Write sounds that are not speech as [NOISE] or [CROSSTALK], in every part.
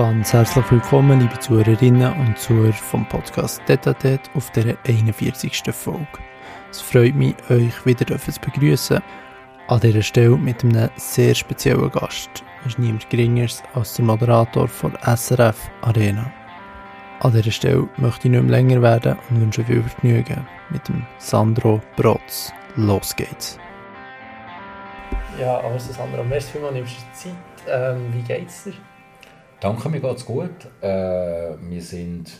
Ganz herzlich willkommen, liebe Zuhörerinnen und Zuhörer vom Podcast Detatet auf der 41. Folge. Es freut mich, euch wieder zu begrüßen. An dieser Stelle mit einem sehr speziellen Gast. Es ist niemand Geringeres als der Moderator von SRF Arena. An dieser Stelle möchte ich nicht mehr länger werden und wünsche viel Vergnügen mit dem Sandro Brotz. Los geht's! Ja, also Sandro, merci vielmals, nimmst du Zeit. Ähm, wie geht's dir? Danke, mir geht's gut. Äh, wir sind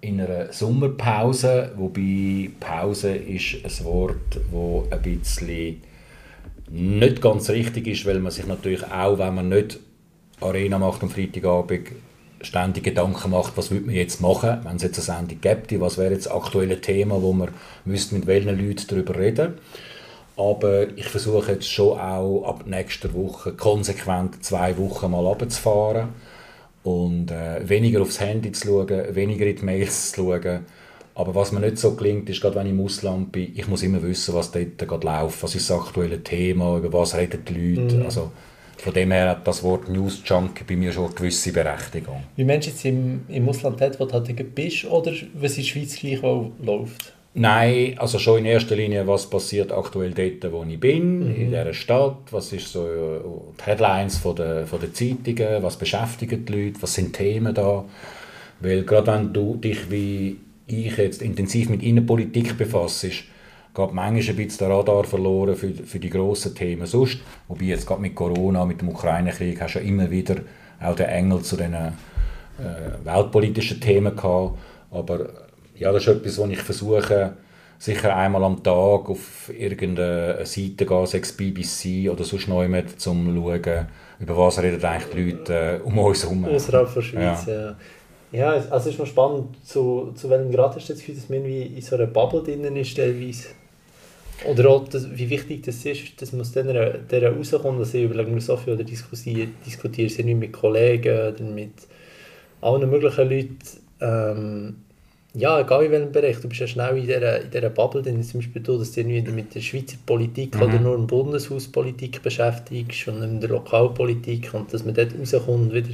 in einer Sommerpause, wobei Pause ist ein Wort, das ein bisschen nicht ganz richtig ist, weil man sich natürlich auch, wenn man nicht Arena macht am Freitagabend, ständig Gedanken macht, was würde man jetzt machen, wenn es jetzt eine Sendung gibt, was wäre jetzt das aktuelle Thema, wo man müsste mit welchen Leuten darüber reden aber ich versuche jetzt schon auch ab nächster Woche konsequent zwei Wochen mal runterzufahren und äh, weniger aufs Handy zu schauen, weniger in die Mails zu schauen. Aber was mir nicht so gelingt, ist, gerade wenn ich im Ausland bin, ich muss immer wissen, was dort gerade läuft, was ist das aktuelle Thema, über was reden die Leute. Mhm. Also, von dem her hat das Wort News Junk bei mir schon eine gewisse Berechtigung. Wie meinst du jetzt im, im Ausland dort, wo du halt bist, oder was in der Schweiz gleich läuft? Nein, also schon in erster Linie, was passiert aktuell dort, wo ich bin, mhm. in dieser Stadt, was ist so äh, die Headlines von der, von der Zeitungen, was beschäftigen die Leute, was sind Themen da, weil gerade wenn du dich wie ich jetzt intensiv mit Innenpolitik befasst, geht manchmal ein bisschen der Radar verloren für, für die grossen Themen. Sonst, wobei jetzt gerade mit Corona, mit dem Ukraine-Krieg hast du ja immer wieder auch den Engel zu diesen äh, weltpolitischen Themen gehabt, aber ja, das ist etwas, was ich versuche, sicher einmal am Tag auf irgendeine Seite gehen, sechs BBC oder sonst noch jemand, um zu schauen, über was reden eigentlich die Leute äh, um uns herum. Außerhalb der Schweiz, ja. ja. Ja, also es ist noch spannend, zu, zu welchem Grad hast du das Gefühl, dass man irgendwie in so einer Bubble drin ist, teilweise? Oder auch, das, wie wichtig das ist, dass man aus dieser, dieser rauskommt, dass ich überlege mir so viel oder diskutiere, diskutiere sie nicht mit Kollegen oder mit allen möglichen Leuten, ähm, ja, egal in welchem Bereich, du bist ja schnell in dieser, in dieser Bubble, denn zum Beispiel du, dass du dich mit der Schweizer Politik mhm. oder nur in Bundeshauspolitik beschäftigst und in der Lokalpolitik und dass man dort rauskommt und wieder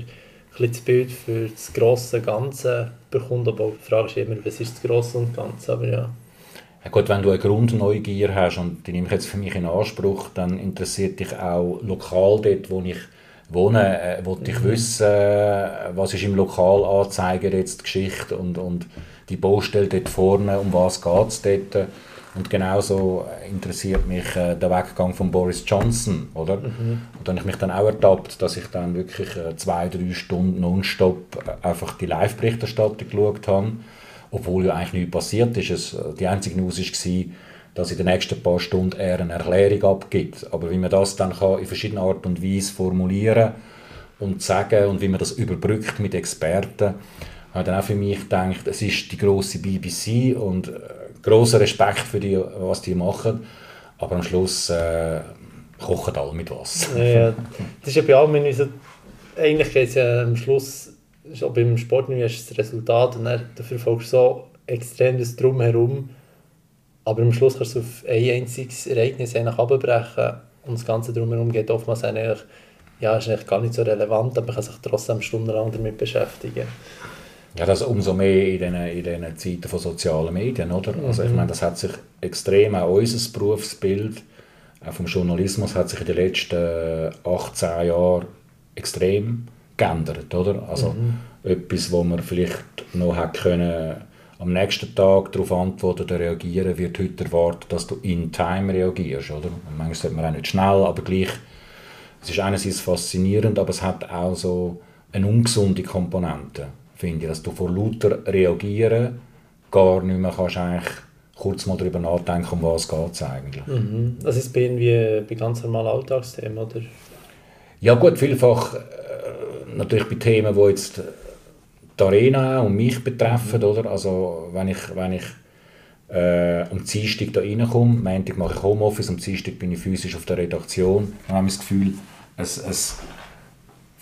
ein das Bild für das grosse Ganze bekommt, aber die Frage ist immer, was ist das Grosse und Ganze, aber ja. Ja gut, wenn du eine Grundneugier hast und die nehme ich jetzt für mich in Anspruch, dann interessiert dich auch lokal dort, wo ich wohne, äh, wollte ich mhm. wissen, was ist im Lokalanzeiger jetzt die Geschichte und, und die Baustelle dort vorne, um was geht es dort. Und genauso interessiert mich äh, der Weggang von Boris Johnson, oder? Mhm. Und dann habe ich mich dann auch ertappt, dass ich dann wirklich äh, zwei, drei Stunden nonstop äh, einfach die Live-Berichterstattung geschaut habe, obwohl ja eigentlich nichts passiert ist. Es, äh, die einzige News war, dass in den nächsten paar Stunden er eine Erklärung abgibt. Aber wie man das dann kann in verschiedenen Art und Weise formulieren und sagen und wie man das überbrückt mit Experten, habe dann auch für mich gedacht, es ist die große BBC und äh, großer Respekt für die, was die machen, aber am Schluss äh, kochen alle mit Wasser. Ja, das ist ja bei allem so, eigentlich geht es ja am Schluss, schon beim Sport ist das Resultat und dann, dafür folgst du so extrem das Drumherum, aber am Schluss kannst du auf ein einziges Ereignis eigentlich abbrechen und das Ganze drumherum geht oftmals eigentlich, ja, ist eigentlich gar nicht so relevant, aber man kann sich trotzdem stundenlang damit beschäftigen. Ja, das umso mehr in diesen, in diesen Zeiten von sozialen Medien, oder? Also ich mhm. meine, das hat sich extrem, auch unser Berufsbild, auch vom Journalismus hat sich in den letzten 18 Jahren extrem geändert, oder? Also mhm. etwas, wo man vielleicht noch hat können am nächsten Tag darauf antworten oder reagieren, wird heute erwartet, dass du in Time reagierst, oder? Und manchmal sagt man auch nicht schnell, aber gleich, es ist einerseits faszinierend, aber es hat auch so eine ungesunde Komponente finde ich, dass du vor lauter Reagieren gar nicht mehr kannst eigentlich kurz mal darüber nachdenken, um was geht es eigentlich. Mhm. Das ist bei irgendwie bei ganz normalen Alltagsthemen, oder? Ja gut, vielfach äh, natürlich bei Themen, die jetzt die Arena und mich betreffen, mhm. oder? Also wenn ich, wenn ich äh, am Dienstag da reinkomme, am Montag mache ich Homeoffice, am Dienstag bin ich physisch auf der Redaktion, dann habe ich das Gefühl, es, es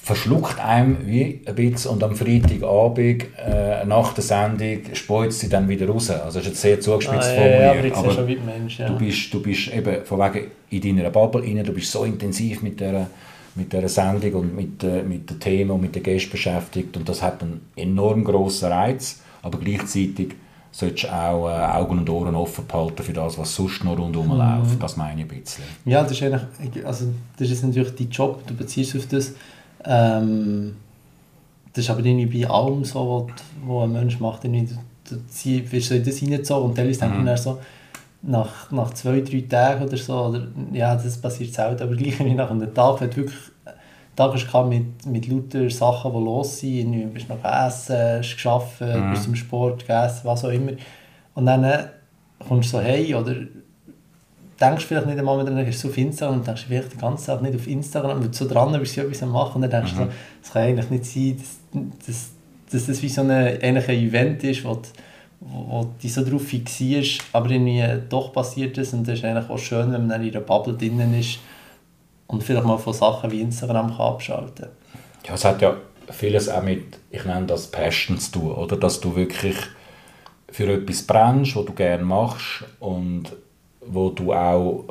verschluckt einem wie ein bisschen und am Freitagabend äh, nach der Sendung speuzt sie dann wieder raus. Also das ist jetzt sehr zugespitzt ah, formuliert. Ja, aber, aber schon Mensch, ja. du, bist, du bist eben von wegen in deiner Bubble rein, du bist so intensiv mit der mit der Sendung und mit, äh, mit den Themen und mit den Gästen beschäftigt und das hat einen enorm grossen Reiz, aber gleichzeitig solltest du auch äh, Augen und Ohren offen behalten für das, was sonst noch rundherum mhm. läuft. Das meine ich ein bisschen. Ja, das ist eigentlich, also das ist natürlich dein Job, du beziehst auf das. Ähm, das ist aber irgendwie bei allem so, was, was ein Mensch macht, irgendwie, du, du wirst so in das reingezogen und teilweise denkt mhm. man so, nach, nach zwei, drei Tagen oder so, oder, ja, das passiert selten, aber [LAUGHS] gleich wie nach einem Tag, wenn wirklich Tag hast mit, mit lauter Sachen, die los sind, du bist noch essen, hast geschafft, mhm. bist zum Sport, gegessen, was auch immer, und dann äh, kommst du so hey oder denkst vielleicht nicht einmal, dann bist du auf Instagram und denkst vielleicht die ganze Zeit nicht auf Instagram, weil du so dran bist, du etwas machen und dann denkst du, mhm. so, das kann eigentlich nicht sein, dass, dass, dass das wie so eine, ein Event ist, wo wo du so darauf fixierst, aber irgendwie doch passiert ist und das ist eigentlich auch schön, wenn man dann in einer Bubble drinnen ist und vielleicht mal von Sachen wie Instagram kann abschalten Ja, es hat ja vieles auch mit, ich nenne das Passion zu tun, oder? Dass du wirklich für etwas brennst, was du gerne machst und wo du auch,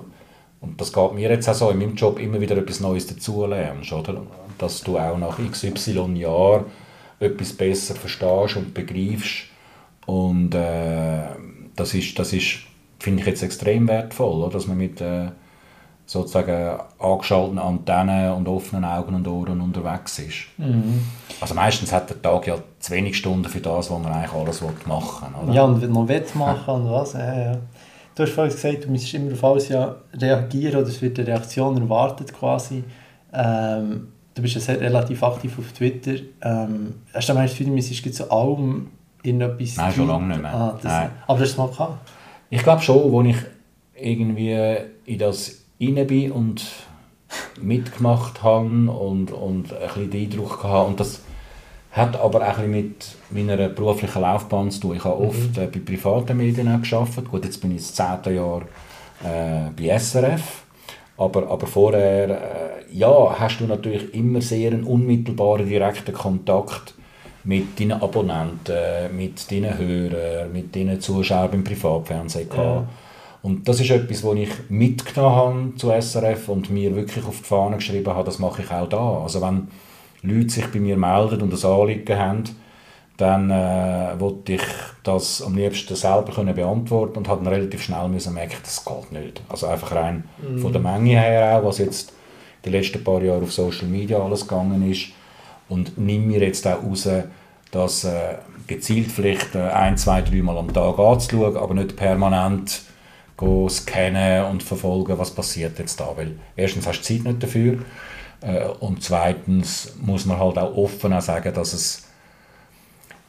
und das geht mir jetzt auch so, in meinem Job immer wieder etwas Neues dazulernst, oder? Dass du auch nach xy Jahren etwas besser verstehst und begreifst, und äh, das ist, das ist finde ich jetzt extrem wertvoll, oder? dass man mit äh, sozusagen angeschalteten Antennen und offenen Augen und Ohren unterwegs ist. Mhm. Also meistens hat der Tag ja zu wenig Stunden für das, was man eigentlich alles machen will. Ja, und wenn man will machen und was, ja, ja. Du hast vorhin gesagt, du müsstest immer auf alles ja reagieren oder es wird eine Reaktion erwartet quasi. Ähm, du bist ja sehr relativ aktiv auf Twitter. Ähm, hast du meinst, du müsstest zu allem irgendetwas Nein, schon lange nicht mehr. Ah, das, Nein. Aber das hast du mal gehabt? Ich glaube schon, als ich irgendwie in das rein bin und mitgemacht habe und, und ein bisschen den Eindruck hatte. Und das hat aber auch ein mit meiner beruflichen Laufbahn zu tun. Ich habe oft mhm. äh, bei privaten Medien gearbeitet. Gut, jetzt bin ich das zehnte Jahr äh, bei SRF. Aber, aber vorher äh, ja, hast du natürlich immer sehr einen unmittelbaren, direkten Kontakt mit deinen Abonnenten, mit deinen Hörern, mit deinen Zuschauern beim Privatfernsehen Ja. Und das ist etwas, was ich mitgenommen habe zu SRF und mir wirklich auf die Fahne geschrieben habe, das mache ich auch da. Also wenn Leute sich bei mir melden und das Anliegen haben, dann äh, wollte ich das am liebsten selber können beantworten und dann relativ schnell müssen merken, das geht nicht. Also einfach rein mm. von der Menge her auch, was jetzt die letzten paar Jahre auf Social Media alles gegangen ist, und nimm mir jetzt auch raus, das äh, gezielt vielleicht äh, ein, zwei, dreimal am Tag anzuschauen, aber nicht permanent scannen und verfolgen, was passiert jetzt da. Weil erstens hast du Zeit nicht dafür und zweitens muss man halt auch offen auch sagen, dass es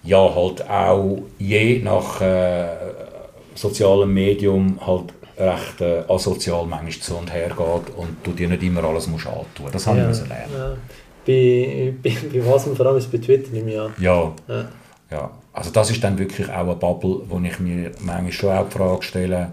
ja halt auch je nach äh, sozialem Medium halt recht äh, asozial manchmal zu und her geht und du dir nicht immer alles musst antun. Das habe ja, ich lernen. Ja bei, bei, bei was und vor allem ist bei Twitter nicht mehr. Ja. ja. ja. Also das ist dann wirklich auch eine Bubble, wo ich mir manchmal schon auch die Frage stelle,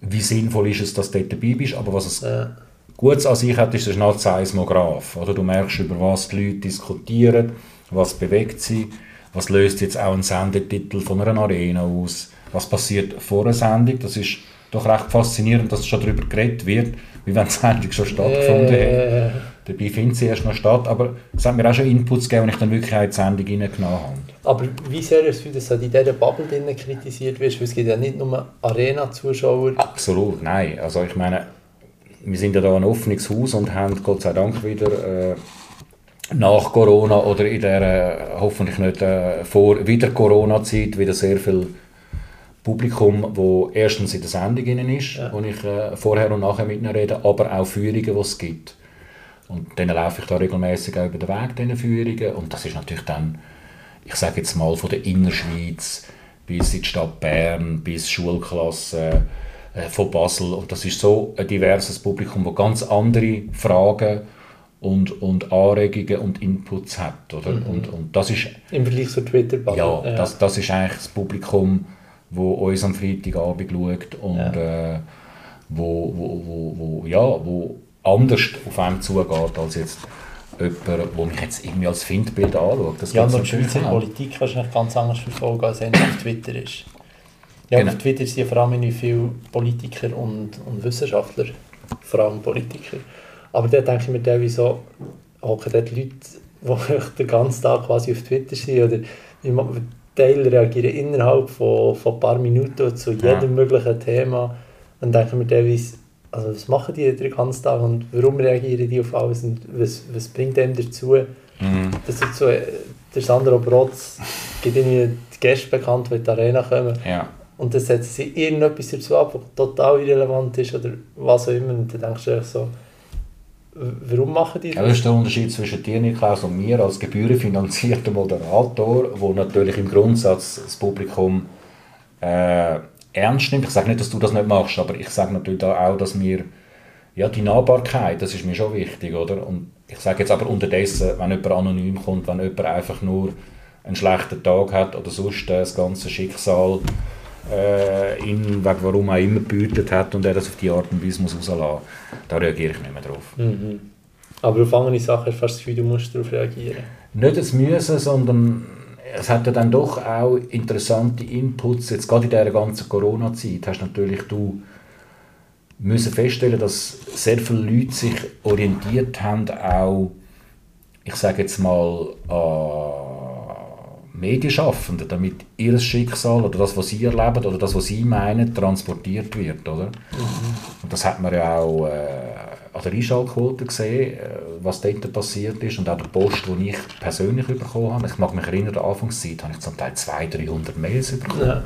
wie sinnvoll ist es, dass du dort dabei bist, aber was es ja. Gutes an sich hat, ist ein ein Seismograph. Oder? Du merkst, über was die Leute diskutieren, was bewegt sie, was löst jetzt auch ein Sendetitel von einer Arena aus, was passiert vor einer Sendung, das ist doch recht faszinierend, dass schon darüber geredet wird, wie wenn die Sendung schon stattgefunden äh. hat. Dabei findet sie erst noch statt, aber es hat mir auch schon Inputs gegeben, und ich dann wirklich in die Sendung reingenommen habe. Aber wie sehr ist es, dass du in dieser Bubble kritisiert wirst? Weil es gibt ja nicht nur Arena-Zuschauer. Absolut, nein. Also ich meine, wir sind ja da ein offenes Haus und haben Gott sei Dank wieder äh, nach Corona oder in der äh, hoffentlich nicht äh, vor wieder Corona-Zeit wieder sehr viel Publikum, wo erstens in der Sendung ist, ja. wo ich äh, vorher und nachher mit ihnen rede, aber auch Führungen, die es gibt. Und dann laufe ich da regelmäßig über den Weg diesen Führungen und das ist natürlich dann, ich sage jetzt mal von der Innerschweiz bis in die Stadt Bern, bis Schulklassen von Basel und das ist so ein diverses Publikum, das ganz andere Fragen und, und Anregungen und Inputs hat, oder? Mhm. Und, und das ist... Im Vergleich zur twitter -Bubble. Ja, ja, Das, das ist eigentlich das Publikum, wo uns am Freitagabend schaut und ja. äh, wo, wo, wo, wo, ja, wo anders auf einem zugeht als jetzt jemand, der mich jetzt irgendwie als Findbild anschaut. Das ja, und die Schweizer Politik wahrscheinlich ganz anders verfolgen, als es auf Twitter ist. Ja, genau. auf Twitter sind vor allem viele Politiker und, und Wissenschaftler, vor allem Politiker. Aber da denke ich mir teilweise so, hocken dort Leute, die [LAUGHS] den ganzen Tag quasi auf Twitter sind oder Teile reagieren innerhalb von, von ein paar Minuten zu jedem ja. möglichen Thema. Dann denke ich mir teilweise, also was machen die den ganzen Tag und warum reagieren die auf alles und was, was bringt dem dazu, mhm. dass so, der Sandro Brotz gibt irgendwie die Gäste bekannt, die in die Arena kommen. Ja. Und dann setzen sie irgendetwas dazu ab, was total irrelevant ist oder was auch immer. Und dann denkst du so, warum machen die das? Ja, das ist der Unterschied zwischen dir, Niklaus, und mir als gebührenfinanzierter Moderator, wo natürlich im Grundsatz das Publikum äh, ernst nimmt. Ich sage nicht, dass du das nicht machst, aber ich sage natürlich auch, dass mir ja, die Nahbarkeit, das ist mir schon wichtig, oder? Und ich sage jetzt aber unterdessen, wenn jemand anonym kommt, wenn jemand einfach nur einen schlechten Tag hat oder sonst das ganze Schicksal äh, ihn, wegen warum auch immer, gebütet hat und er das auf die Art und Weise muss rauslassen da reagiere ich nicht mehr drauf. Mhm. Aber auf andere Sachen hast du fast das Gefühl, du musst darauf reagieren? Nicht das Müssen, sondern es hat ja dann doch auch interessante Inputs. Jetzt gerade in dieser ganzen Corona-Zeit hast natürlich du müssen feststellen, dass sehr viele Leute sich orientiert haben, auch, ich sage jetzt mal, an Medienschaffenden, damit ihr Schicksal oder das, was sie erleben oder das, was sie meinen, transportiert wird. Oder? Mhm. Und das hat man ja auch äh, an der Einschaltquote gesehen, äh, was dort passiert ist und auch der Post, den ich persönlich bekommen habe. Ich mag mich erinnern, an der Anfangszeit habe ich zum Teil 200, 300 Mails bekommen. Ja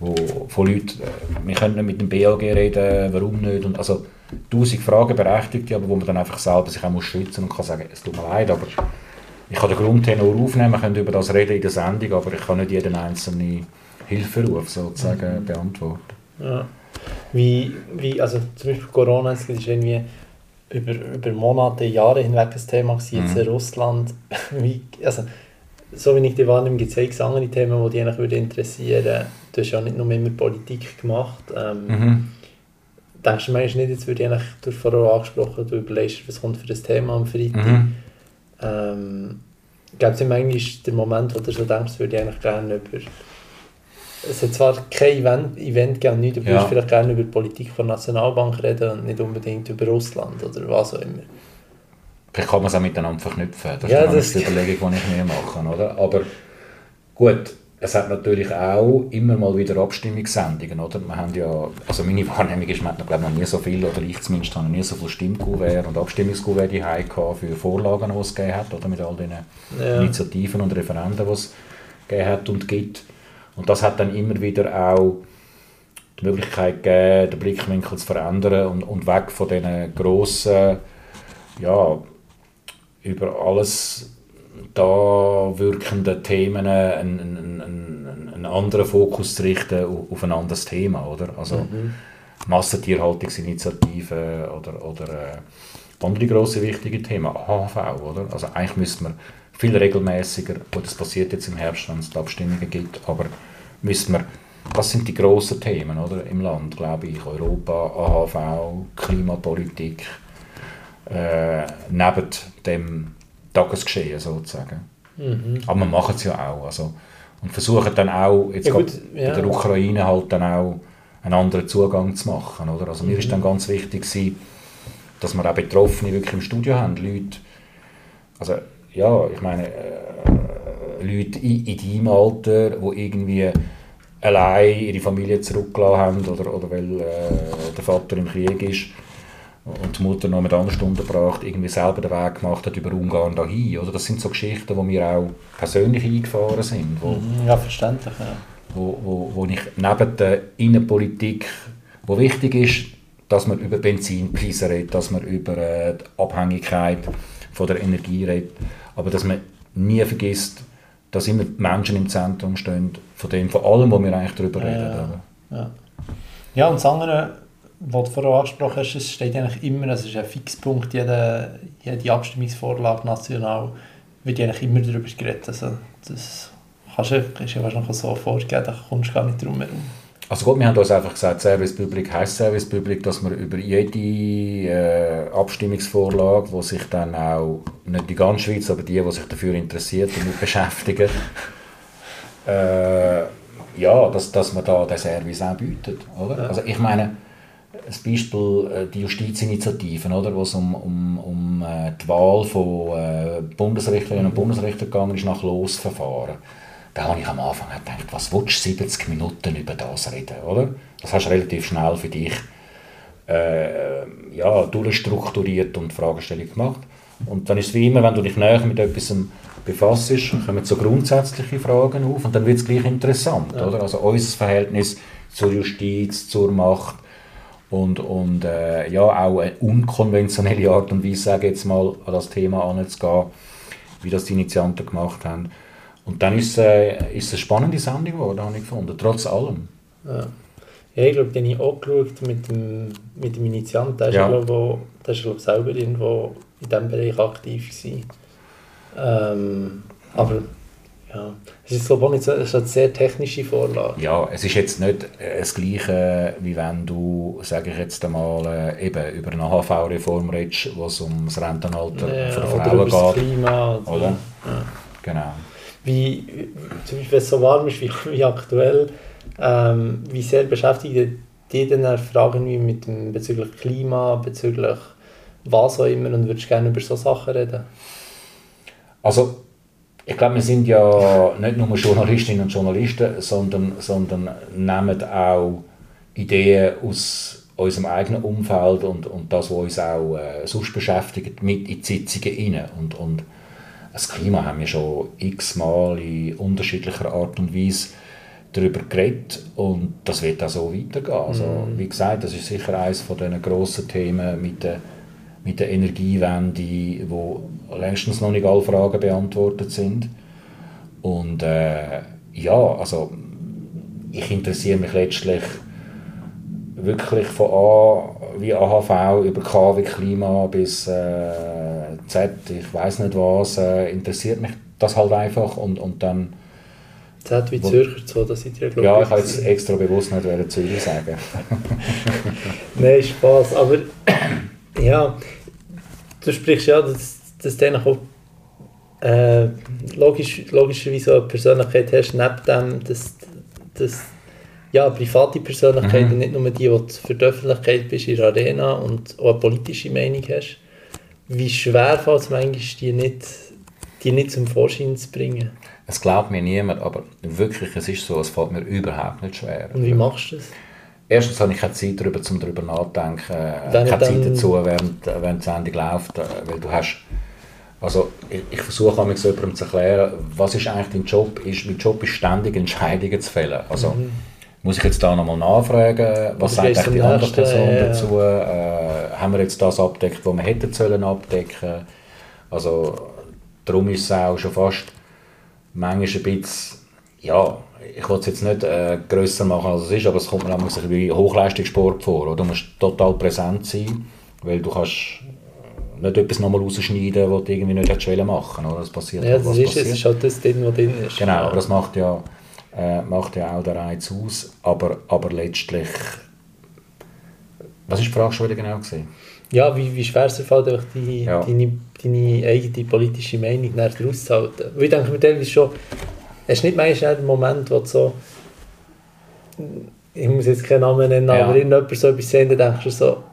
wo, von Leuten, äh, wir können nicht mit dem BAG reden, warum nicht, und also tausend Fragen berechtigt, aber wo man dann einfach selber sich auch muss schützen und kann sagen, es tut mir leid, aber ich kann den Grundtenor aufnehmen, wir können über das reden in der Sendung, aber ich kann nicht jeden einzelnen Hilferuf sozusagen mhm. beantworten. Ja. Wie, wie, also zum Beispiel Corona, es ist irgendwie über, über Monate, Jahre hinweg ein Thema gewesen, jetzt mhm. in Russland, [LAUGHS] wie, also so wie ich die wahrnehme, gibt es andere Themen, die dich eigentlich interessieren würden. Du hast ja nicht nur immer Politik gemacht. Ähm, mhm. Denkst du manchmal nicht, jetzt würde ich eigentlich, du vorher angesprochen, du überlegst, was kommt für das Thema am Freitag. Mhm. Ähm, Gibt es manchmal den Moment, wo du so denkst, würde ich eigentlich gerne über... Es hat zwar kein Event, Event gegeben, nicht, du ja. würdest vielleicht gerne über die Politik der Nationalbank reden und nicht unbedingt über Russland oder was auch immer. Vielleicht kann man es auch miteinander verknüpfen. Das ja, ist die Überlegung, die ich mir mache. Oder? Aber gut, es hat natürlich auch immer mal wieder Abstimmungssendungen. Oder? Wir haben ja, also meine Wahrnehmung ist, man hat glaube noch nie so viel, oder ich zumindest habe noch nie so viele Stimmkuvert und Abstimmungskuvert für Vorlagen, die es gegeben hat, oder? mit all den ja. Initiativen und Referenden, die es gegeben hat und gibt. Und das hat dann immer wieder auch die Möglichkeit gegeben, den Blickwinkel zu verändern und, und weg von diesen grossen ja, über alles da wirkenden Themen einen, einen, einen anderen Fokus zu richten auf ein anderes Thema, oder? Also mhm. Massentierhaltungsinitiativen oder, oder äh, andere grosse wichtige Themen, AHV, oder? Also eigentlich müsste man viel regelmäßiger, gut, das passiert jetzt im Herbst, wenn es die Abstimmungen gibt, aber müsste man, das sind die grossen Themen, oder? Im Land, glaube ich, Europa, AHV, Klimapolitik, äh, neben dem Tagesgeschehen sozusagen. Mhm. Aber wir machen es ja auch. Also, und versuchen dann auch, jetzt ja, gut, ja. in der Ukraine halt dann auch einen anderen Zugang zu machen. Oder? Also mhm. mir ist dann ganz wichtig gewesen, dass wir auch Betroffene wirklich im Studio haben. Leute, also ja, ich meine, äh, Leute in, in deinem Alter, die irgendwie allein ihre Familie zurückgelassen haben oder, oder weil äh, der Vater im Krieg ist und die Mutter noch mit anderen Stunden gebracht, irgendwie selber den Weg gemacht hat über Ungarn dahin. Oder das sind so Geschichten, wo mir auch persönlich eingefahren sind. Wo, mhm, ja, verständlich. Ja. Wo, wo, wo ich neben der Innenpolitik, wo wichtig ist, dass man über Benzinpreise redet, dass man über äh, die Abhängigkeit von der Energie redet, aber dass man nie vergisst, dass immer die Menschen im Zentrum stehen, von dem, von allem, wo wir eigentlich darüber reden. Ja, ja. ja und das andere was du vorher angesprochen hast, es steht eigentlich immer, es ist ein Fixpunkt, jede, jede Abstimmungsvorlage national wird eigentlich immer darüber geredet. Also das kannst du, ist ja wahrscheinlich so vorgegeben, da kommst du gar nicht drum herum. Also gut, wir haben uns einfach gesagt, Service Public heisst Service Public, dass wir über jede äh, Abstimmungsvorlage, die sich dann auch, nicht die ganze Schweiz, aber die, die sich dafür interessiert, damit [LAUGHS] beschäftigen, äh, ja, dass, dass man da den Service auch bietet. Oder? Ja. Also ich meine, ein Beispiel äh, die Justizinitiativen, oder, wo es um, um, um äh, die Wahl von äh, Bundesrichterinnen und Bundesrichter gegangen ist nach Losverfahren. Da habe ich am Anfang gedacht, was willst du 70 Minuten über das reden, oder? Das hast du relativ schnell für dich äh, ja, durchstrukturiert und Fragestellung gemacht. Und dann ist es wie immer, wenn du dich näher mit etwas befasst, kommen so grundsätzliche Fragen auf und dann wird es gleich interessant, ja. oder? Also unser Verhältnis zur Justiz, zur Macht, und, und äh, ja, auch eine unkonventionelle Art und Weise, sage jetzt mal, an das Thema anzugehen, wie das die Initianten gemacht haben. Und dann ist, äh, ist es eine spannende Sendung geworden, habe ich gefunden, trotz allem. Ja, ja ich glaube, den habe ich auch geschaut mit dem, mit dem Initianten. Der ist, ja. glaube, der ist glaube, selber irgendwo in diesem Bereich aktiv gewesen. Ähm, aber ja, es ist, glaube ich, eine sehr technische Vorlage. Ja, es ist jetzt nicht äh, das Gleiche, wie wenn du, sage ich jetzt einmal, äh, eben über eine AHV-Reform redest, wo es um das Rentenalter ja, für Frauen oder geht. Das Klima. Oder? Ja. Genau. Wie, zum Beispiel, wenn es so warm ist wie, wie aktuell, ähm, wie sehr beschäftigt dich denn Fragen wie mit dem, bezüglich Klima, bezüglich was auch immer und würdest gerne über solche Sachen reden? Also ich glaube, wir sind ja nicht nur Journalistinnen und Journalisten, sondern, sondern nehmen auch Ideen aus unserem eigenen Umfeld und, und das, was uns auch äh, sonst beschäftigt, mit in die Sitzungen rein. Und, und das Klima haben wir schon x-mal in unterschiedlicher Art und Weise darüber geredet und das wird auch so weitergehen. Also, mhm. wie gesagt, das ist sicher eines von diesen grossen Themen mit der mit der Energiewende, wo längstens noch nicht alle Fragen beantwortet sind. Und äh, ja, also ich interessiere mich letztlich wirklich von A wie AHV über K wie Klima bis äh, Z, ich weiß nicht was, äh, interessiert mich das halt einfach und, und dann Z wie Zürcher, so, das sind ja, Ja, ich habe jetzt extra bewusst nicht Zürich sagen. [LAUGHS] Nein, Spaß, aber ja, du sprichst ja, dass, dass du auch äh, logisch, logischerweise eine Persönlichkeit hast, neben dem, dass, dass ja, private Persönlichkeit mhm. nicht nur die, die für die Öffentlichkeit bist in der Arena und auch eine politische Meinung hast. Wie schwer fällt es manchmal, die nicht, die nicht zum Vorschein zu bringen? Es glaubt mir niemand, aber wirklich, es ist so, es fällt mir überhaupt nicht schwer. Und wie machst du das? Erstens habe ich keine Zeit darüber, um darüber nachzudenken, Wenn keine Zeit dazu, während, während die Sendung läuft, äh, weil du hast, also ich, ich versuche einmal so jemandem zu erklären, was ist eigentlich dein Job? Ist, mein Job ist ständig Entscheidungen zu fällen. Also mhm. muss ich jetzt da nochmal nachfragen, was sagt eigentlich die andere Person ja, dazu? Äh, haben wir jetzt das abdeckt, was wir hätten sollen abdecken? Also darum ist es auch schon fast manchmal ein bisschen, ja, ich will es jetzt nicht äh, grösser machen, als es ist, aber es kommt mir auch ein wie Hochleistungssport vor. Oder? Du musst total präsent sein, weil du kannst nicht etwas nochmal rausschneiden, was du irgendwie nicht hättest machen oder? Das passiert ja, halt, das ist, es ist halt das drin, was drin ist. Genau, aber das macht ja, äh, macht ja auch den Reiz aus. Aber, aber letztlich... Was war die Frage schon wieder genau? Gewesen? Ja, wie, wie schwer es fällt, die, ja. deine, deine eigene politische Meinung rauszuhalten. Weil ich denke mir teilweise schon, Hast du nicht manchmal den Moment, wo du so, ich muss jetzt keinen Namen nennen, ja. aber irgendjemand so etwas sehen, dann denkst du so,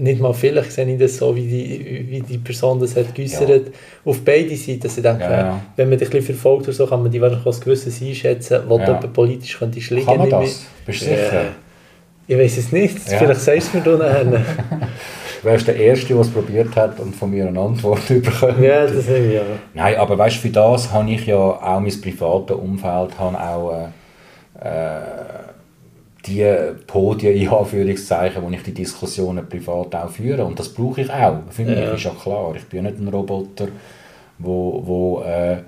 nicht mal vielleicht sehe ich das so, wie die, wie die Person das hat geäußert, ja. auf beide Seiten. Also ich denke, ja, ja. wenn man dich ein verfolgt oder so, kann man die wahrscheinlich als gewisses einschätzen, wo ja. du politisch könnte liegen. Kann man das? Bist du sicher? Ich weiß es nicht, vielleicht sagst du mir da nachher. [LAUGHS] Du wärst der Erste, der es probiert hat und von mir eine Antwort [LAUGHS] bekommen. Ja, das habe ich ja. Nein, aber weißt du, für das habe ich ja auch mein privates Umfeld, habe auch äh, äh, die Podien, in Anführungszeichen, wo ich die Diskussionen privat auch führe. Und das brauche ich auch. Für mich ja. ist ja klar, ich bin nicht ein Roboter, wo, wo äh,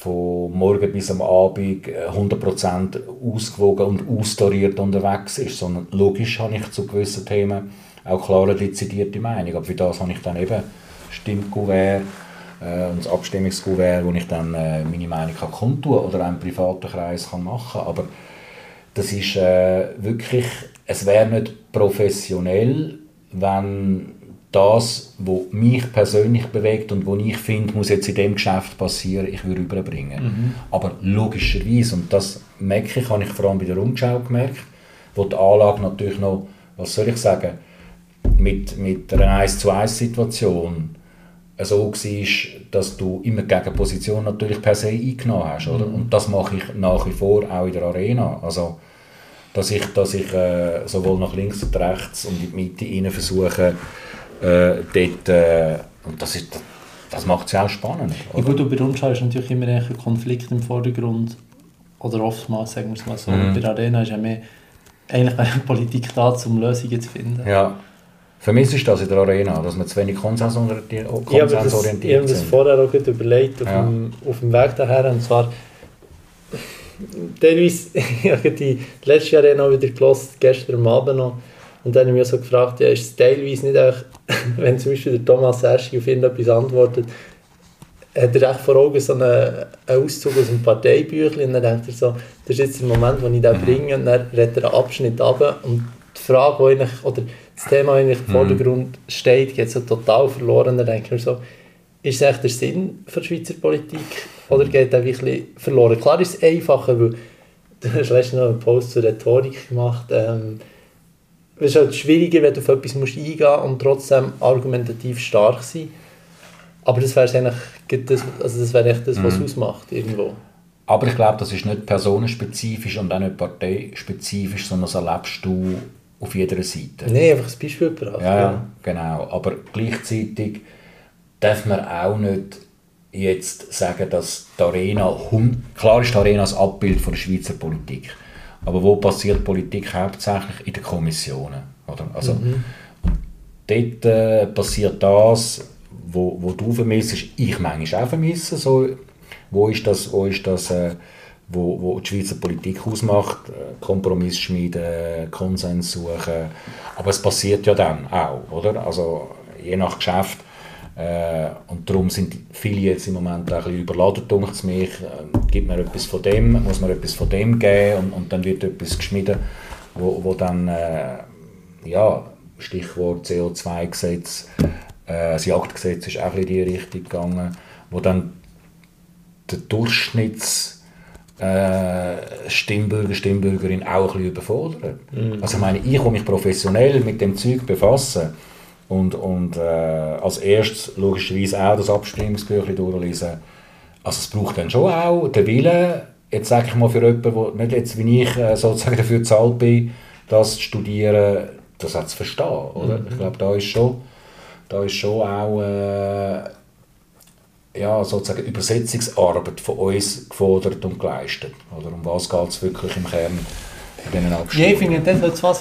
von morgen bis am Abend 100% äh, ausgewogen und austariert unterwegs ist, sondern logisch habe ich zu gewissen Themen auch klare, dezidierte Meinung. Aber für das habe ich dann eben Stimmkuvert äh, und das Abstimmungskuvert, wo ich dann äh, meine Meinung kann kundtun oder einen privaten Kreis kann machen Aber das ist äh, wirklich, es wäre nicht professionell, wenn das, was mich persönlich bewegt und was ich finde, muss jetzt in dem Geschäft passieren, ich würde überbringen. Mhm. Aber logischerweise, und das merke ich, habe ich vor allem bei der Rundschau gemerkt, wo die Anlage natürlich noch was soll ich sagen, mit, mit einer 1 zu 1 Situation so war, dass du immer gegen Position natürlich per se eingenommen hast. Oder? Mhm. Und das mache ich nach wie vor auch in der Arena. Also, dass ich, dass ich äh, sowohl nach links und rechts und in die Mitte rein versuche, äh, dort, äh, und das, ist, das macht es ja auch spannend. Ja, gut, und bei uns ist natürlich immer ein Konflikt im Vordergrund, oder oftmals, sagen wir es mal so. Mhm. Bei der Arena ist ja mehr eigentlich Politik da, um Lösungen zu finden. Ja. Für mich ist das in der Arena, dass wir zu wenig konsensorientiert, konsensorientiert Ich habe das vorher auch überlegt, auf, ja. dem, auf dem Weg daher, und zwar teilweise, ich habe [LAUGHS] die letzte Arena wieder gelesen, gestern Abend noch, und dann habe ich mich so gefragt, ja, ist es teilweise nicht auch, [LAUGHS] wenn zum Beispiel der Thomas Eschi auf irgendetwas antwortet, hat er echt vor Augen so einen, einen Auszug aus einem Parteibüchlein und dann denkt er so, das ist jetzt der Moment, wo ich den mhm. bringe und dann redet er einen Abschnitt ab und die Frage, die eigentlich, oder das Thema eigentlich im mhm. Vordergrund steht, geht so total verloren. Dann denke ich mir so, ist es echt der Sinn für die Schweizer Politik oder geht er wirklich verloren? Klar ist es einfacher, weil [LAUGHS] du hast letztens noch einen Post zur Rhetorik gemacht. Ähm, es ist halt schwieriger, wenn du auf etwas musst eingehen musst und trotzdem argumentativ stark sein. Aber das wäre eigentlich das, also das, wäre echt das, was mhm. es ausmacht irgendwo. Aber ich glaube, das ist nicht personenspezifisch und auch nicht parteispezifisch, sondern das erlebst du auf jeder Seite. Nein, einfach ein Beispiel gebracht. Ja, ja, genau. Aber gleichzeitig darf man auch nicht jetzt sagen, dass die Arena, klar ist die Arena das Abbild von der Schweizer Politik, aber wo passiert Politik hauptsächlich? In den Kommissionen. Oder? Also, mhm. Dort äh, passiert das, wo, wo du vermisst, ich manchmal auch vermisse, so, wo ist das, wo ist das äh, wo, wo die Schweizer Politik ausmacht, äh, Kompromiss schmieden, Konsens suchen. Aber es passiert ja dann auch, oder? Also je nach Geschäft. Äh, und darum sind viele jetzt im Moment ein bisschen überladen, denkt es mich. Äh, gibt man etwas von dem, muss man etwas von dem geben und, und dann wird etwas geschmieden, wo, wo dann, äh, ja, Stichwort CO2-Gesetz, äh, das Jagdgesetz ist auch in die Richtung gegangen, wo dann der Durchschnitts äh, Stimmbürger, Stimmbürgerin auch ein bisschen überfordert. Mhm. Also ich meine, ich, die mich professionell mit dem Zeug befasse und, und äh, als erstes logischerweise auch das Abstimmungsbüchlein durchlesen, also es braucht dann schon auch den Willen, jetzt sage ich mal für jemanden, der nicht jetzt wie ich äh, sozusagen dafür bezahlt bin, das zu studieren, das auch zu verstehen. Oder? Mhm. Ich glaube, da ist schon, da ist schon auch äh, ja, sozusagen Übersetzungsarbeit von uns gefordert und geleistet. Oder um was geht es wirklich im Kern diesen Abstimmungen? Ja, ich finde, das zwar,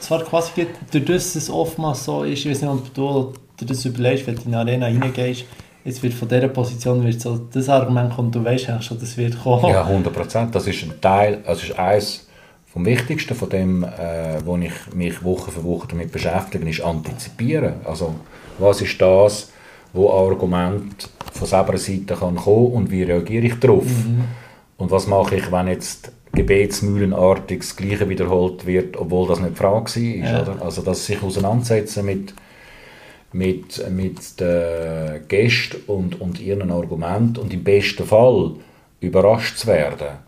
zwar quasi durch das es oftmals so ist, ich weiß nicht, ob du dir das überlegst, wenn du in die Arena reingehst, jetzt wird von dieser Position wird so das Argument kommen, du weißt eigentlich schon, das wird kommen. Ja, 100 Prozent. Das ist ein Teil, das ist eines vom Wichtigsten von dem, äh, wo ich mich Woche für Woche damit beschäftige, ist antizipieren. Also, was ist das, wo Argument von selber Seite kann kommen und wie reagiere ich darauf. Mhm. Und was mache ich, wenn jetzt gebetsmühlenartig das Gleiche wiederholt wird, obwohl das nicht die Frage war. Ja. Oder? Also dass sich auseinandersetzen mit, mit, mit den Gästen und, und ihren Argumenten und im besten Fall überrascht zu werden.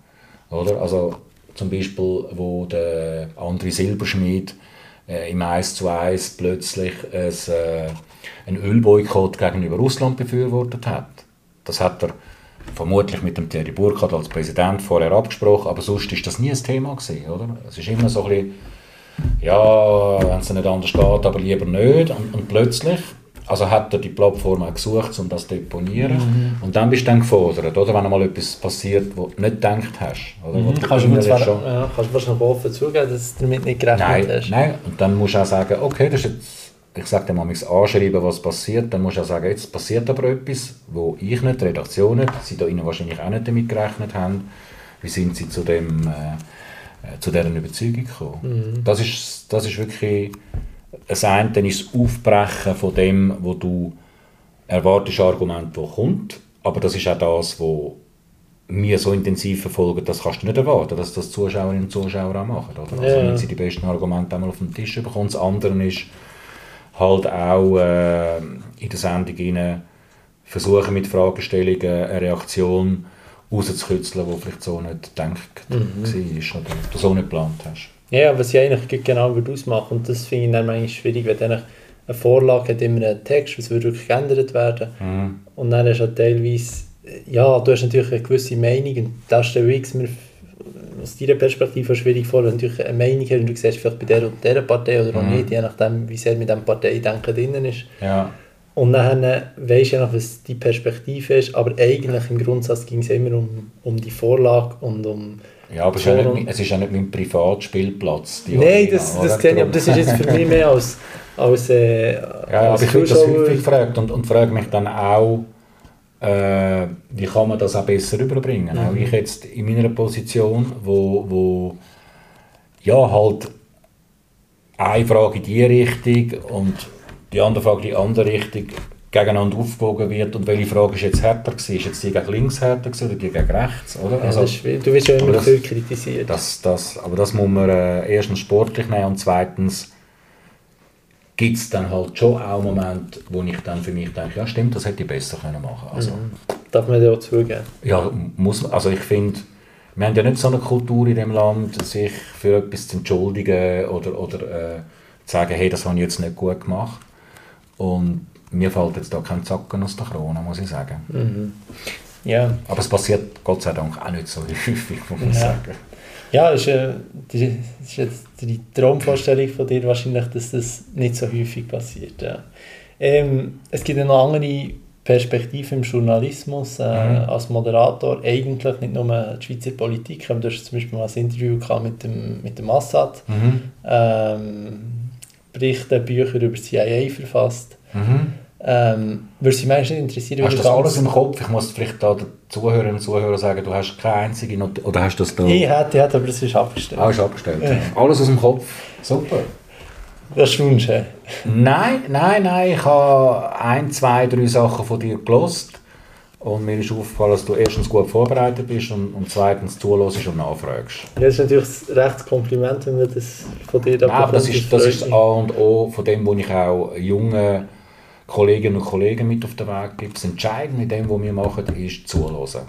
Oder? Also zum Beispiel, wo der André Silberschmied äh, im 1 zu 1 plötzlich ein, äh, einen Ölboykott gegenüber Russland befürwortet hat. Das hat er vermutlich mit dem Thierry Burkhardt als Präsident vorher abgesprochen, aber sonst ist das nie ein Thema gewesen, oder? Es ist immer so ein bisschen, ja, wenn es nicht anders geht, aber lieber nicht. Und, und plötzlich also hat er die Plattform auch gesucht, um das zu deponieren. Mhm. Und dann bist du dann gefordert, oder? wenn mal etwas passiert, wo du nicht gedacht hast. Oder? Mhm. Kannst, du zwar, schon... ja, kannst du wahrscheinlich offen zugeben, dass du damit nicht gerechnet nein, hast. Nein, und dann musst du auch sagen, okay, das ist jetzt, ich sage dem manchmal anschreiben, was passiert, dann musst du auch sagen, jetzt passiert aber etwas, wo ich nicht, die Redaktion nicht, sie da ihnen wahrscheinlich auch nicht damit gerechnet haben. Wie sind sie zu dem... Äh, äh zu deren Überzeugung gekommen. Mhm. Das, ist, das ist wirklich das eine ist das Aufbrechen von dem, wo du erwartest, Argument, das kommt. Aber das ist auch das, was wir so intensiv verfolgen, das kannst du nicht erwarten, dass das Zuschauerinnen und Zuschauer auch machen. Oder? Also, wenn sie die besten Argumente einmal auf den Tisch bekommen. Das andere ist halt auch äh, in der Sendung rein versuchen, mit Fragestellungen eine Reaktion rauszukitzeln, die vielleicht so nicht gedacht mhm. war oder du so nicht geplant hast. Ja, was ich eigentlich genau würde ausmachen und das finde ich dann manchmal schwierig, wenn dann eine Vorlage hat immer einen Text, was würde wirklich geändert werden mhm. und dann du halt teilweise, ja, du hast natürlich eine gewisse Meinung und das stelle ich mir aus deiner Perspektive schwierig vor, wenn du eine Meinung hast und du siehst vielleicht bei der und der Partei oder auch mhm. nicht, je nachdem, wie sehr mit dem Parteidenken drin ist. Ja. Und dann weisst du ja noch, was die Perspektive ist, aber eigentlich im Grundsatz ging es immer um, um die Vorlage und um... Ja, aber es ist, ja nicht, es ist ja nicht mein Privatspielplatz. Nein, das, das sehe ich, aber das ist jetzt für mich mehr als... als äh, ja, als aber ich würde das häufig gefragt und, und frage mich dann auch, äh, wie kann man das auch besser überbringen. Mhm. Auch ich jetzt in meiner Position, wo, wo ja halt eine Frage in die Richtung und die andere Frage in die andere Richtung gegeneinander aufgewogen wird und welche Frage ist jetzt härter gewesen? Ist jetzt die gegen links härter gewesen oder die gegen rechts? Oder? Also, ja, du wirst ja immer viel kritisiert. Das, das, aber das muss man äh, erstens sportlich nehmen und zweitens gibt es dann halt schon auch Momente, wo ich dann für mich denke, ja stimmt, das hätte ich besser können machen also, mhm. Darf man dir auch zugeben? Ja, muss man. Also ich finde, wir haben ja nicht so eine Kultur in dem Land, sich für etwas zu entschuldigen oder, oder äh, zu sagen, hey, das habe ich jetzt nicht gut gemacht. Und mir fällt jetzt da kein Zacken aus der Krone, muss ich sagen. Mhm. Ja. Aber es passiert Gott sei Dank auch nicht so [LAUGHS] häufig, muss man ja. sagen. Ja, ist, äh, das ist jetzt die Traumvorstellung von dir wahrscheinlich, dass das nicht so häufig passiert. Ja. Ähm, es gibt ja noch andere Perspektiven im Journalismus äh, mhm. als Moderator, eigentlich nicht nur die Schweizer Politik, aber du hast zum Beispiel mal ein Interview gehabt mit dem, mit dem Assad, mhm. ähm, Berichte, Bücher über CIA verfasst. Mhm. Ähm, würde Sie meistens interessieren, Hast du das alles im Kopf? Ich muss vielleicht da den Zuhörerinnen und Zuhörern sagen, du hast keine einzige Not oder hast das da? Ich hätte, hätte aber es ist abgestellt. Ah, ist abgestellt. Ja. Alles aus dem Kopf. Super. Das ist Wunsch, Nein, nein, nein. Ich habe ein, zwei, drei Sachen von dir gelost und mir ist aufgefallen, dass du erstens gut vorbereitet bist und, und zweitens zuhörst und nachfragst. Ja, das ist natürlich ein rechtes Kompliment, wenn man das von dir da aber das ist, das ist das A und O von dem, wo ich auch junge Kolleginnen und Kollegen mit auf den Weg gebe. Das Entscheidende in dem, was wir machen, ist zuhören.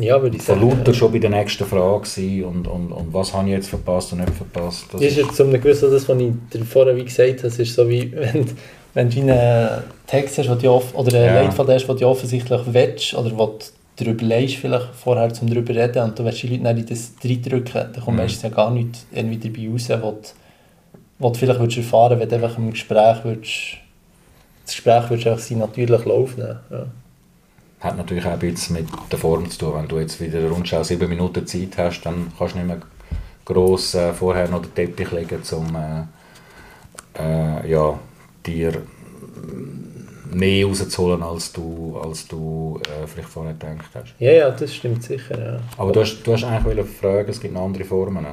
Ja, würde ich sagen. Luther schon bei der nächsten Frage und, und, und was habe ich jetzt verpasst und nicht verpasst. Das ist jetzt zum gewissen, das, was ich dir vorher wie gesagt habe, ist so wie, [LAUGHS] wenn, wenn du einen Text hast, du off oder einen ja. Leitfaden hast, den du offensichtlich willst oder wo du darüber leist, vielleicht vorher, um darüber zu reden und du willst die Leute nicht in das reindrücken, dann kommt mhm. meistens ja gar nichts irgendwie dabei raus, was du, was du vielleicht würdest erfahren würdest, wenn du einfach im Gespräch würdest das Gespräch würde einfach sein natürlich laufen. Ja. Hat natürlich auch ein bisschen mit der Form zu tun. Wenn du jetzt wieder Rundschau sieben Minuten Zeit hast, dann kannst du nicht mehr gross äh, vorher noch den Teppich legen, um äh, äh, ja, dir mehr rauszuholen, als du, als du äh, vielleicht vorher gedacht hast. Ja, ja, das stimmt sicher. Ja. Aber du hast, du hast eigentlich fragen, es gibt noch andere Formen.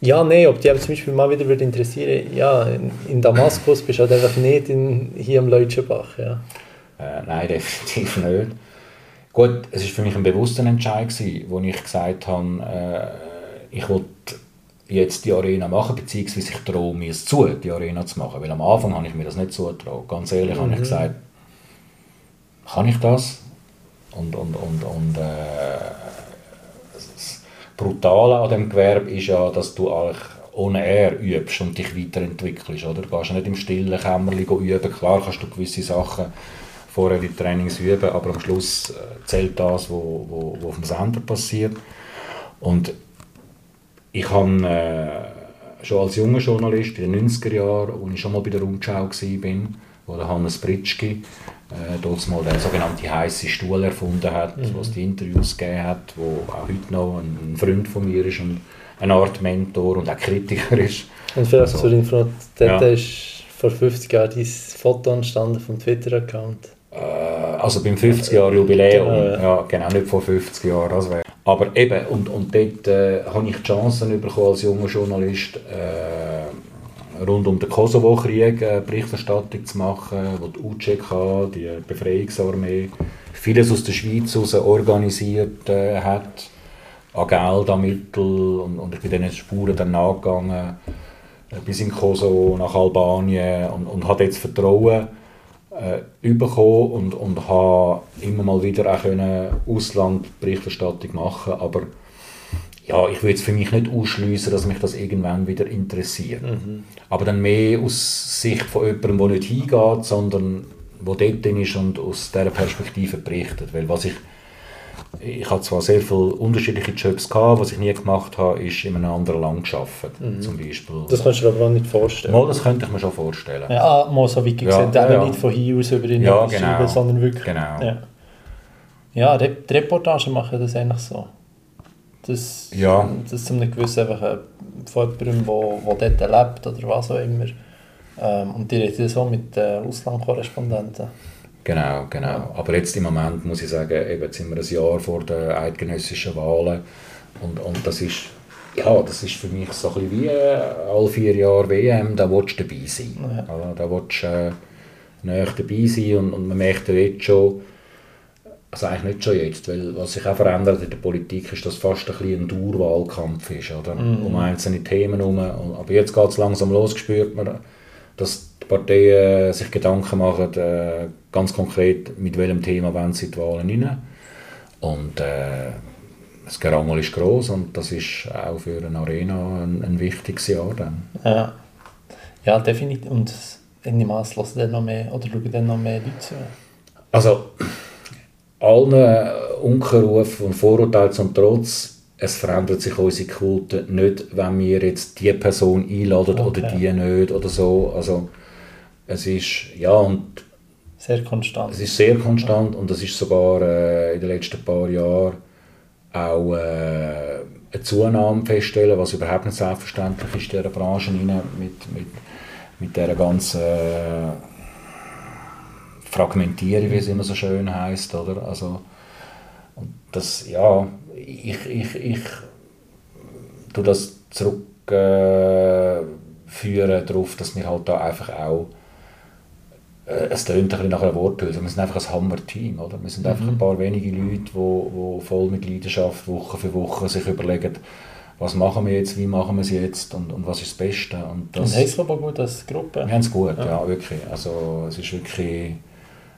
Ja, nein, ob die zum Beispiel mal wieder würde interessieren, ja, in, in Damaskus bist du halt einfach nicht in, hier am Leutschenbach, ja. Äh, nein, [LAUGHS] definitiv nicht. Gut, es war für mich ein bewusster Entscheid, wo ich gesagt habe, äh, ich wollte jetzt die Arena machen, beziehungsweise ich traue mir es zu, die Arena zu machen. Weil am Anfang habe ich mir das nicht zugetraut. Ganz ehrlich mhm. habe ich mhm. gesagt, kann ich das? Und, und, und, und äh, Brutale an dem Gewerbe ist ja, dass du eigentlich ohne er übst und dich weiterentwickelst. Oder? Du gehst nicht im stillen Kämmerchen üben. Klar kannst du gewisse Sachen vorher in Trainings üben, aber am Schluss äh, zählt das, was wo, wo, auf dem Sender passiert. Und ich habe äh, schon als junger Journalist in den 90er Jahren, als ich schon mal bei der Rundschau war, wo der Hannes Pritschki äh, dort mal den sogenannten heißen Stuhl erfunden hat, mhm. was die Interviews gegeben hat, wo auch heute noch ein Freund von mir ist und eine Art Mentor und auch Kritiker ist. Und vielleicht also, zur Information, dort ja. ist vor 50 Jahren dein Foto entstanden vom Twitter-Account. Äh, also beim 50 Jahre Jubiläum, genau, ja. ja. genau, nicht vor 50 Jahren. Also, aber eben, und, und dort äh, habe ich die Chancen bekommen als junger Journalist, äh, rund um den Kosovo-Krieg äh, Berichterstattung zu machen, wo die UCK, die Befreiungsarmee, vieles aus der Schweiz heraus organisiert äh, hat, an Geld, an Mittel und, und ich bin diesen Spuren dann nachgegangen, äh, bis in Kosovo, nach Albanien und, und habe jetzt Vertrauen äh, bekommen und, und habe immer mal wieder auch können Ausland Berichterstattung machen aber ja, ich würde es für mich nicht ausschließen, dass mich das irgendwann wieder interessiert. Mhm. Aber dann mehr aus Sicht von jemandem, der nicht hingeht, sondern der dort ist und aus dieser Perspektive berichtet. Weil was ich, ich habe zwar sehr viele unterschiedliche Jobs gehabt, was ich nie gemacht habe, ist in einem anderen Land gearbeitet, mhm. zum Beispiel. Das kannst du dir aber nicht vorstellen. Mal, das könnte ich mir schon vorstellen. Ja, mal so wie gesagt, ja, ja, nicht von hier aus über den ja, genau. sondern wirklich. Genau. Ja, ja die Reportagen machen das eigentlich so. Das, ja. das zu einem gewissen einfach äh, von jemandem, der, der dort lebt oder was auch immer. Ähm, und die reden so mit äh, Auslandkorrespondenten. Genau, genau. Aber jetzt im Moment muss ich sagen, eben, sind wir ein Jahr vor den eidgenössischen Wahlen und, und das ist ja, das ist für mich so ein wie äh, alle vier Jahre WM, da willst du dabei sein. Ja. Also, da willst du äh, näher dabei sein und, und man merkt ja jetzt schon, also eigentlich nicht schon jetzt, weil was sich auch verändert in der Politik ist, dass fast ein, ein Dauerwahlkampf ist, oder? Mm. um einzelne Themen herum. Aber jetzt geht es langsam los, spürt man, dass die Parteien sich Gedanken machen, äh, ganz konkret, mit welchem Thema wollen sie die Wahlen rein. Und äh, das Gerangel ist groß und das ist auch für eine Arena ein, ein wichtiges Jahr dann. Ja, ja definitiv. Und in dem Maß dann noch mehr oder schauen dann noch mehr Leute zu? Also allen Unkenrufen und Vorurteilen zum Trotz, es verändert sich unsere Quote nicht, wenn wir jetzt die Person einladen okay. oder die nicht oder so. Also es ist, ja und sehr konstant. Es ist sehr konstant und das ist sogar äh, in den letzten paar Jahren auch äh, eine Zunahme feststellen, was überhaupt nicht selbstverständlich ist in dieser Branche mit, mit, mit dieser ganzen äh, Fragmentierung, wie es immer so schön heißt, oder? Also, und das, ja, ich, ich, ich tue das zurückführen äh, darauf, dass wir halt da einfach auch äh, es tönt ein bisschen nach einer Worthülse. Wir sind einfach ein Hammer-Team. Oder? Wir sind mhm. einfach ein paar wenige Leute, die, die voll mit Leidenschaft Woche für Woche sich überlegen, was machen wir jetzt, wie machen wir es jetzt und, und was ist das Beste. Und, das, und haben es aber gut als Gruppe? Wir haben es gut, ja. ja. wirklich. Also es ist wirklich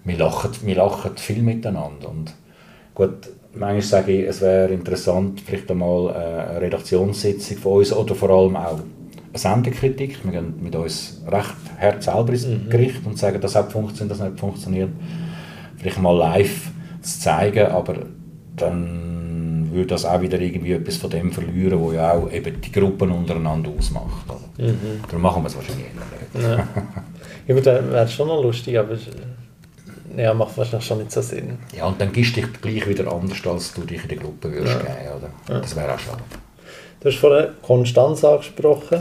wir lachen, wir lachen viel miteinander. Und gut, manchmal sage ich, es wäre interessant, vielleicht einmal eine Redaktionssitzung von uns oder vor allem auch eine Sendekritik. Wir gehen mit uns recht hart selber ins mhm. Gericht und sagen, das hat funktioniert, das nicht funktioniert. Vielleicht mal live zu zeigen, aber dann würde das auch wieder irgendwie etwas von dem verlieren, was ja auch eben die Gruppen untereinander ausmacht. Mhm. Darum machen wir es wahrscheinlich nicht. Ja, [LAUGHS] ja gut, wäre schon noch lustig, aber ja, macht wahrscheinlich schon nicht so Sinn. Ja, und dann gibst du dich gleich wieder anders, als du dich in der Gruppe würdest ja. geben, oder? Ja. Das wäre auch schade. Du hast vorhin Konstanz angesprochen.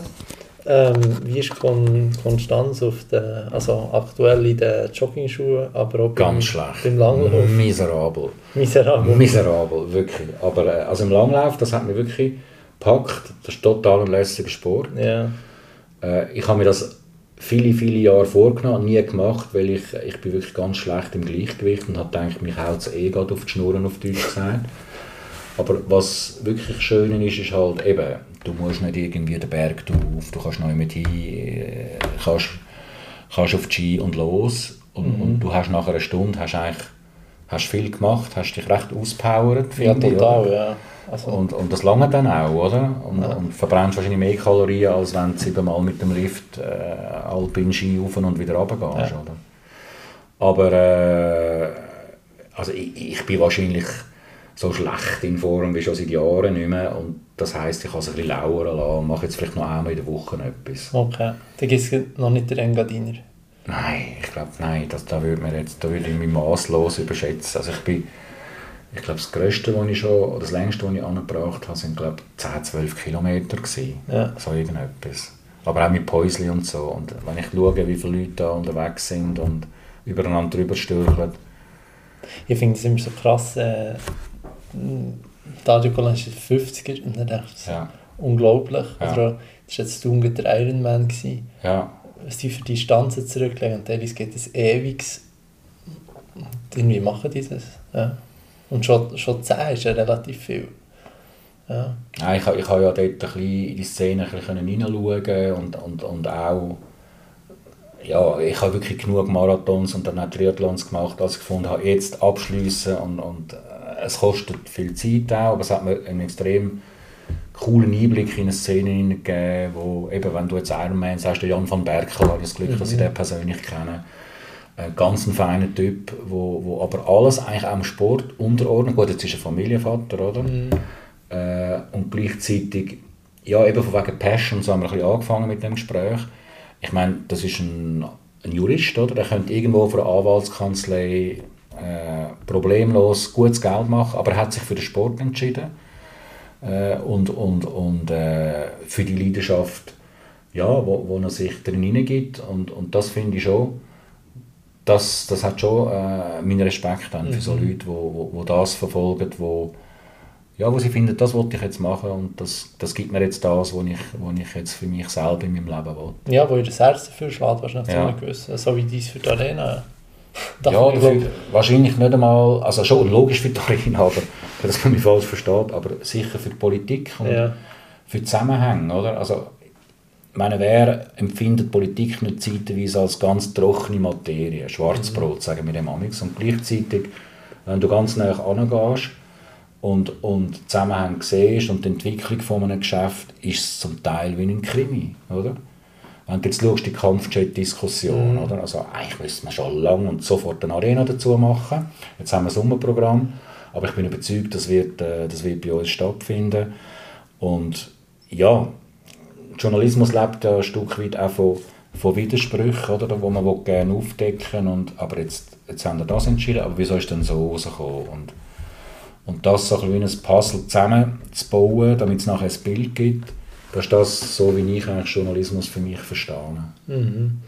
Ähm, wie ist Kon Konstanz auf der, also aktuell in den Jogging-Schuhen, aber auch Ganz beim, schlecht. beim Langlauf? Miserabel. Miserabel. Miserabel, wirklich. Aber äh, also im Langlauf, das hat mich wirklich gepackt. Das ist total ein lässiger Sport. Ja. Äh, ich habe mir das viele, viele Jahre vorgenommen, nie gemacht, weil ich, ich bin wirklich ganz schlecht im Gleichgewicht und habe gedacht, mich haut es eh gerade auf die Schnurren, auf Deutsch gesagt. Aber was wirklich schön ist, ist halt eben, du musst nicht irgendwie den Berg drauf, du kannst noch mit hin, äh, kannst, kannst auf die Ski und los und, mhm. und du hast nach einer Stunde hast eigentlich hast viel gemacht, hast dich recht auspowert. Ja, total, ja. Also. Und, und das lange dann auch, oder? Und, ja. und verbrennst wahrscheinlich mehr Kalorien, als wenn du siebenmal mit dem Lift äh, Alpin Ski rauf und wieder runter gehst, ja. oder? Aber äh, also ich, ich bin wahrscheinlich so schlecht in Form wie schon seit Jahren nicht mehr und das heisst, ich kann es ein bisschen lauern lassen und mache jetzt vielleicht noch einmal in der Woche etwas. Okay, dann gibt es noch nicht den Engadiner? Nein, ich glaube, nein, das, da würde da würde ich mich maßlos überschätzen. Also ich bin ich glaube, das Größte, was ich schon, oder das Längste, was ich angebracht habe, sind, glaube 10, 12 Kilometer gewesen. Ja. So irgendetwas. Aber auch mit Päusli und so. Und wenn ich schaue, wie viele Leute da unterwegs sind und übereinander drüber stürchen. Ich finde es immer so krass, äh, Dario Golan ist 50er und dann ich so, ja. unglaublich. Ja. Also, das war jetzt Dunga der Ironman. Gewesen. Ja. Was die für Distanzen zurücklegen und teilweise geht es ewig. Irgendwie machen die das. Ja. Und schon, schon 10 ist ja relativ viel. Ja. Ich, ich habe ja dort ein bisschen in die Szene ein bisschen hineinschauen und, und, und auch ja, ich habe wirklich genug Marathons und dann auch Triathlons gemacht, als ich gefunden habe, jetzt abschließen und, und äh, es kostet viel Zeit auch, aber es hat mir einen extrem coolen Einblick in eine Szene hineingegeben, wo eben, wenn du jetzt Iron Man sagst, der Jan van Berkel, habe ich das Glück, mhm. dass ich mhm. den persönlich kenne. Ein ganz ein feiner Typ, wo, wo aber alles eigentlich auch im Sport unterordnet. Gut, jetzt ist er Familienvater, oder? Mhm. Äh, und gleichzeitig, ja, eben von wegen Passion, so haben wir ein bisschen angefangen mit dem Gespräch. Ich meine, das ist ein, ein Jurist, oder? Der könnte irgendwo für eine Anwaltskanzlei äh, problemlos gutes Geld machen, aber er hat sich für den Sport entschieden äh, und, und, und äh, für die Leidenschaft, ja, wo, wo er sich drin hineingibt. Und, und das finde ich schon, das, das hat schon äh, meinen Respekt dann für so mhm. Leute, die wo, wo, wo das verfolgen, wo, ja, wo sie finden, das wollte ich jetzt machen und das, das gibt mir jetzt das, was ich, ich jetzt für mich selber in meinem Leben will. Ja, wo ihr das Herz dafür schlägt, wahrscheinlich ja. so so wie dies für die Arena. ja, für, wahrscheinlich nicht einmal, also schon logisch für die Arena, aber dass man mich falsch versteht, aber sicher für die Politik und ja. für Zusammenhänge, oder? Also, meine, wer empfindet Politik nicht zeitweise als ganz trockene Materie, Schwarzbrot, mhm. sagen wir dem Amix, und gleichzeitig, wenn du ganz nah angehst und, und Zusammenhänge siehst und die Entwicklung von einem Geschäft, ist es zum Teil wie ein Krimi, oder? Wenn du jetzt schaust, die Kampfjet-Diskussion, mhm. oder? Also eigentlich müsste man schon lange und sofort eine Arena dazu machen. Jetzt haben wir ein Sommerprogramm, aber ich bin überzeugt, das wird, äh, das wird bei uns stattfinden. Und ja, Journalismus lebt ja ein Stück weit auch von, von Widersprüchen, oder? wo man gerne aufdecken will. Aber jetzt, jetzt haben wir das entschieden, aber wieso ist denn so rausgekommen? Und, und das so ein, wie ein Puzzle zusammenzubauen, damit es nachher ein Bild gibt, das ist das, so wie ich eigentlich Journalismus für mich verstehe. Mhm.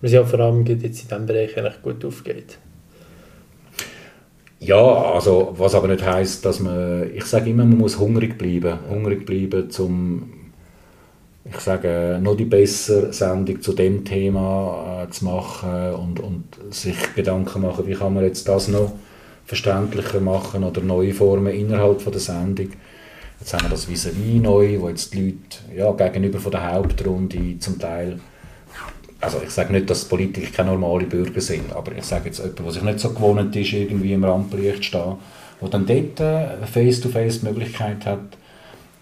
Was ja vor allem jetzt in diesem Bereich eigentlich gut aufgeht. Ja, also was aber nicht heißt, dass man, ich sage immer, man muss hungrig bleiben, hungrig bleiben, zum, ich sage, noch die bessere Sendung zu dem Thema äh, zu machen und, und sich Gedanken machen, wie kann man jetzt das noch verständlicher machen oder neue Formen innerhalb von der Sendung. Jetzt haben wir das vis neu, wo jetzt die Leute ja, gegenüber von der Hauptrunde zum Teil also ich sage nicht, dass Politiker keine normalen Bürger sind, aber ich sage jetzt jemand, der sich nicht so gewohnt ist, irgendwie im Rampenlicht zu stehen, der dann dort äh, face-to-face die Möglichkeit hat,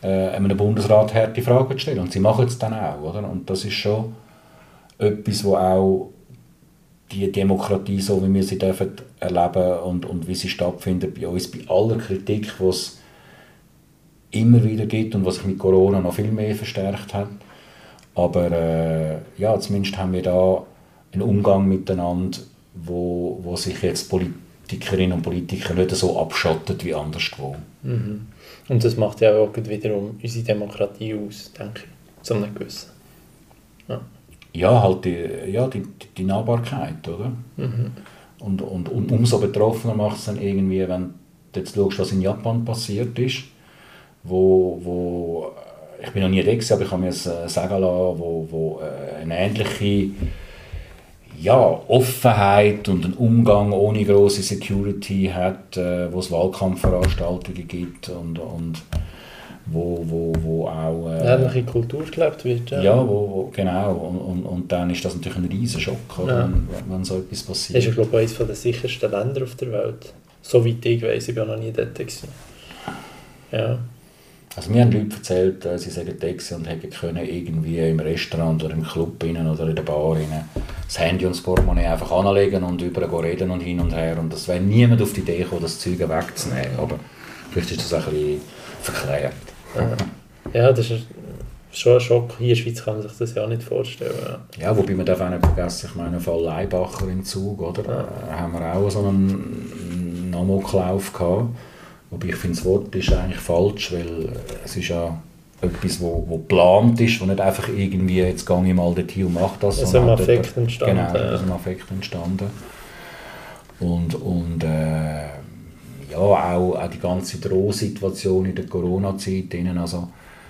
äh, einem Bundesrat harte Fragen zu stellen. Und sie machen es dann auch, oder? Und das ist schon etwas, wo auch die Demokratie, so wie wir sie dürfen erleben und, und wie sie stattfindet bei uns, bei aller Kritik, die es immer wieder gibt und was sich mit Corona noch viel mehr verstärkt hat, aber äh, ja, zumindest haben wir da einen Umgang miteinander, wo, wo sich jetzt Politikerinnen und Politiker nicht so abschottet wie anderswo. Mhm. Und das macht ja auch wiederum unsere Demokratie aus, denke ich, zu einem gewissen. Ja, ja halt die, ja, die, die Nahbarkeit, oder? Mhm. Und, und, und umso betroffener macht es dann irgendwie, wenn du jetzt schaust, was in Japan passiert ist, wo, wo ich bin noch nie da gewesen, aber ich habe mir äh, sagen lassen, wo, wo äh, eine ähnliche ja, Offenheit und einen Umgang ohne große Security hat, äh, wo es Wahlkampfveranstaltungen gibt und, und wo, wo, wo auch... Äh, ähnliche Kultur gelebt wird. Ja, ja wo, wo, genau. Und, und, und dann ist das natürlich ein riesen Schock, ja. wenn, wenn so etwas passiert. Das ist, glaube ich, eines der sichersten Länder auf der Welt. So weit ich weiß, ich war noch nie dort. Gewesen. Ja. Also mir haben Leute erzählt, äh, sie seien da und hätten können irgendwie im Restaurant oder im Club rein oder in der Bar rein das Handy und das Portemonnaie einfach anlegen und über reden und hin und her. Und das wäre niemand auf die Idee gekommen, das Zeug wegzunehmen. Aber vielleicht ist das ein bisschen verklärt. Ja, das ist schon ein Schock. Hier in der Schweiz kann man sich das ja nicht vorstellen. Ja, wobei man darf auch nicht vergessen, ich meine, Fall Leibacher im Zug, oder? Da ja. haben wir auch so einen Amoklauf gehabt Wobei ich finde, das Wort ist eigentlich falsch, weil es ist ja etwas, wo, wo geplant ist, wo nicht einfach irgendwie, jetzt gehe ich mal dorthin und mache das. Aus einem Affekt entstanden. Genau, aus einem Affekt entstanden. Und, und äh, ja, auch, auch die ganze Drohsituation in der Corona-Zeit. Also,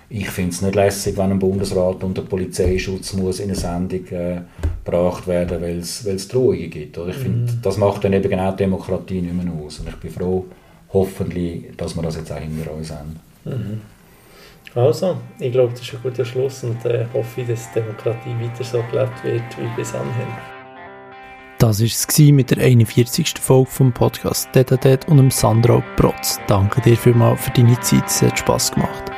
ich finde es nicht lässig, wenn ein Bundesrat unter Polizeischutz muss in eine Sendung äh, gebracht werden weil es Drohungen gibt. Oder? Ich finde, mhm. das macht dann eben genau die Demokratie nicht mehr aus. Und ich bin froh, hoffentlich, dass wir das jetzt auch hinter uns haben. Mhm. Also, ich glaube, das ist ein guter Schluss und äh, hoffe, dass Demokratie weiter so gelebt wird wie bis anhin. Das war es mit der 41. Folge vom Podcast Detadet und dem Sandro Protz. Danke dir vielmals für deine Zeit, es hat Spass gemacht.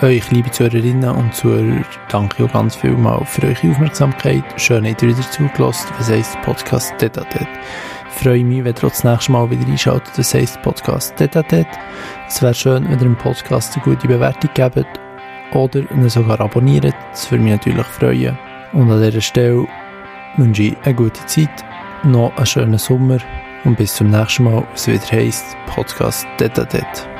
euch, liebe Zuhörerinnen und Zuhörer, danke auch ganz viel mal für eure Aufmerksamkeit. Schön, dass ihr wieder zugelassen. Was heisst Podcast Ich freue mich, wenn ihr das nächste Mal wieder einschaltet. Das heisst Podcast Tete Es wäre schön, wenn ihr dem Podcast eine gute Bewertung gebt oder ihn sogar abonniert. Das würde mich natürlich freuen. Und an dieser Stelle wünsche ich eine gute Zeit, noch einen schönen Sommer und bis zum nächsten Mal, was wieder heisst Podcast Tete